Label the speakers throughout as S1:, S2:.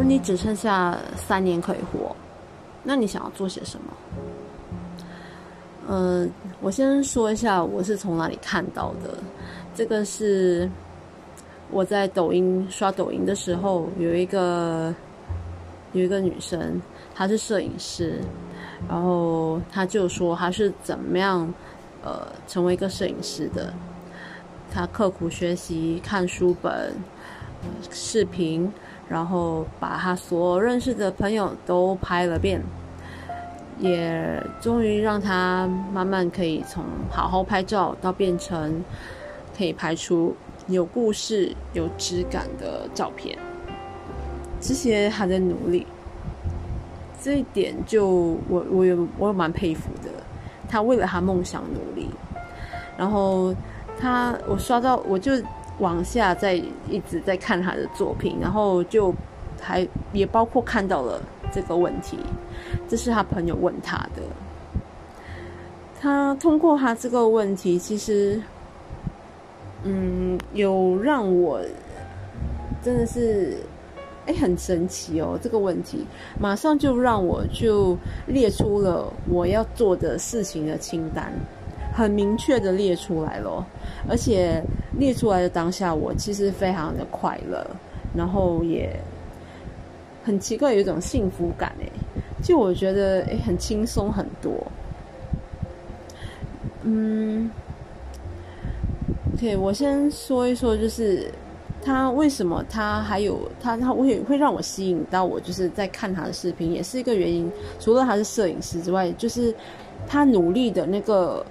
S1: 如你只剩下三年可以活，那你想要做些什么？嗯，我先说一下我是从哪里看到的。这个是我在抖音刷抖音的时候，有一个有一个女生，她是摄影师，然后她就说她是怎么样呃成为一个摄影师的。她刻苦学习，看书本、视频，然后把他所认识的朋友都拍了遍。也终于让他慢慢可以从好好拍照到变成可以拍出有故事、有质感的照片。这些还在努力，这一点就我我有我有蛮佩服的。他为了他梦想努力，然后他我刷到我就往下在一直在看他的作品，然后就还也包括看到了这个问题。这是他朋友问他的，他通过他这个问题，其实，嗯，有让我真的是，哎，很神奇哦。这个问题马上就让我就列出了我要做的事情的清单，很明确的列出来了，而且列出来的当下，我其实非常的快乐，然后也很奇怪，有一种幸福感哎。就我觉得，诶很轻松很多。嗯，OK，我先说一说，就是他为什么他还有他他会会让我吸引到我，就是在看他的视频，也是一个原因。除了他是摄影师之外，就是他努力的那个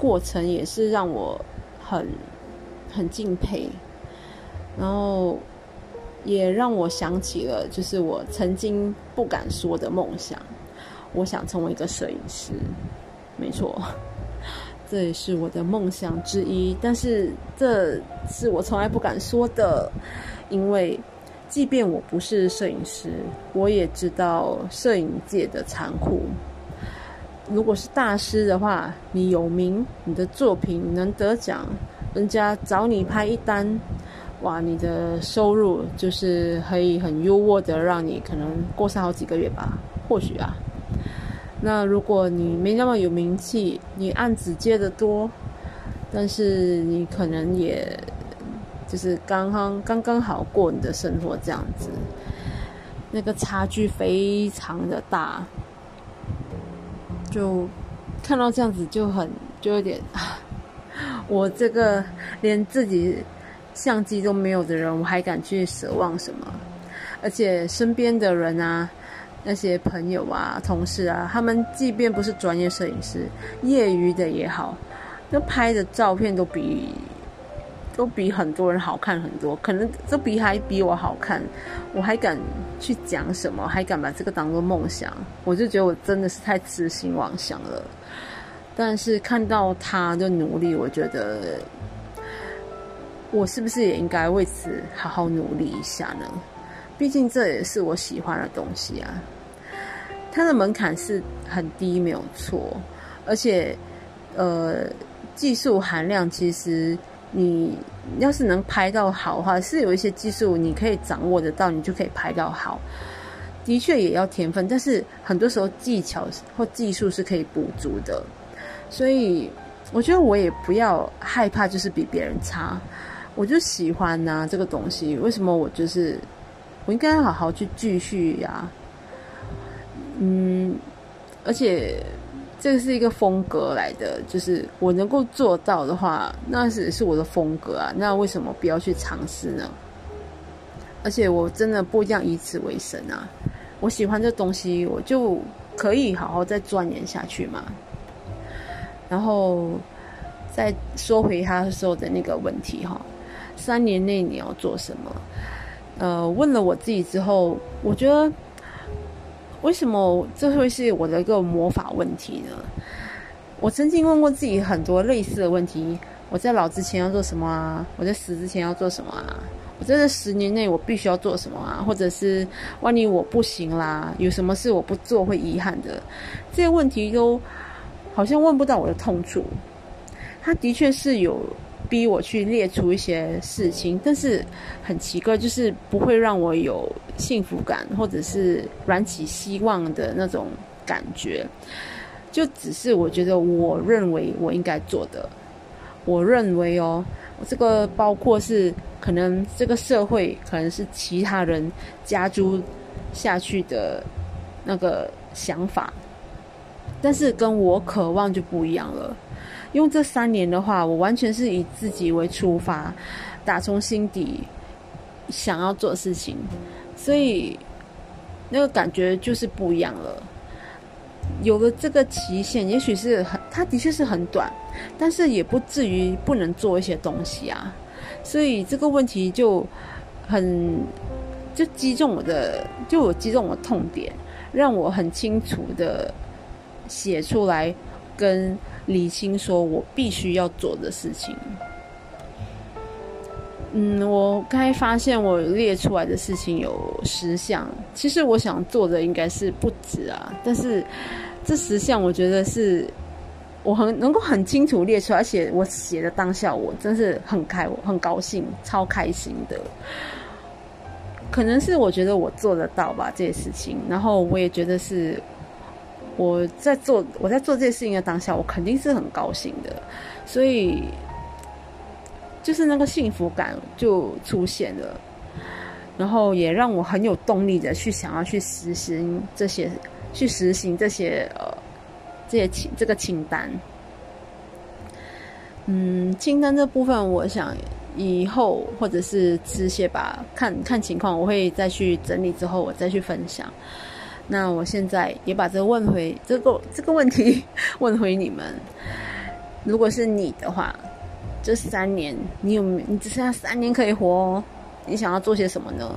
S1: 过程，也是让我很很敬佩。然后。也让我想起了，就是我曾经不敢说的梦想，我想成为一个摄影师。没错，这也是我的梦想之一。但是这是我从来不敢说的，因为即便我不是摄影师，我也知道摄影界的残酷。如果是大师的话，你有名，你的作品能得奖，人家找你拍一单。哇，你的收入就是可以很优渥的，让你可能过上好几个月吧，或许啊。那如果你没那么有名气，你案子接的多，但是你可能也就是刚刚刚刚好过你的生活这样子，那个差距非常的大，就看到这样子就很就有点，我这个连自己。相机都没有的人，我还敢去奢望什么？而且身边的人啊，那些朋友啊、同事啊，他们即便不是专业摄影师，业余的也好，那拍的照片都比都比很多人好看很多，可能都比还比我好看。我还敢去讲什么？还敢把这个当做梦想？我就觉得我真的是太痴心妄想了。但是看到他的努力，我觉得。我是不是也应该为此好好努力一下呢？毕竟这也是我喜欢的东西啊。它的门槛是很低，没有错。而且，呃，技术含量其实你要是能拍到好话，是有一些技术你可以掌握得到，你就可以拍到好。的确也要天分，但是很多时候技巧或技术是可以补足的。所以，我觉得我也不要害怕，就是比别人差。我就喜欢呐这个东西，为什么我就是我应该好好去继续呀？嗯，而且这是一个风格来的，就是我能够做到的话，那是是我的风格啊。那为什么不要去尝试呢？而且我真的不一样以此为生啊！我喜欢这东西，我就可以好好再钻研下去嘛。然后再说回他说的那个问题哈。三年内你要做什么？呃，问了我自己之后，我觉得为什么这会是我的一个魔法问题呢？我曾经问过自己很多类似的问题：我在老之前要做什么啊？我在死之前要做什么啊？我在这十年内我必须要做什么啊？或者是万一我不行啦，有什么事我不做会遗憾的？这些问题都好像问不到我的痛处。他的确是有。逼我去列出一些事情，但是很奇怪，就是不会让我有幸福感，或者是燃起希望的那种感觉，就只是我觉得我认为我应该做的。我认为哦，这个包括是可能这个社会可能是其他人加诸下去的那个想法，但是跟我渴望就不一样了。用这三年的话，我完全是以自己为出发，打从心底想要做事情，所以那个感觉就是不一样了。有了这个期限，也许是很，它的确是很短，但是也不至于不能做一些东西啊。所以这个问题就很就击中我的，就有击中我痛点，让我很清楚的写出来，跟理清说我必须要做的事情。嗯，我刚才发现我列出来的事情有十项，其实我想做的应该是不止啊，但是这十项我觉得是我很能够很清楚列出来，而且我写的当下我真是很开，我很高兴，超开心的。可能是我觉得我做得到吧这些事情，然后我也觉得是我在做我在做这些事情的当下，我肯定是很高兴的，所以。就是那个幸福感就出现了，然后也让我很有动力的去想要去实行这些，去实行这些呃这些清这个清单。嗯，清单这部分，我想以后或者是这些吧，看看情况，我会再去整理之后，我再去分享。那我现在也把这个问回这个这个问题 问回你们，如果是你的话。这三年，你有你只剩下三年可以活哦，你想要做些什么呢？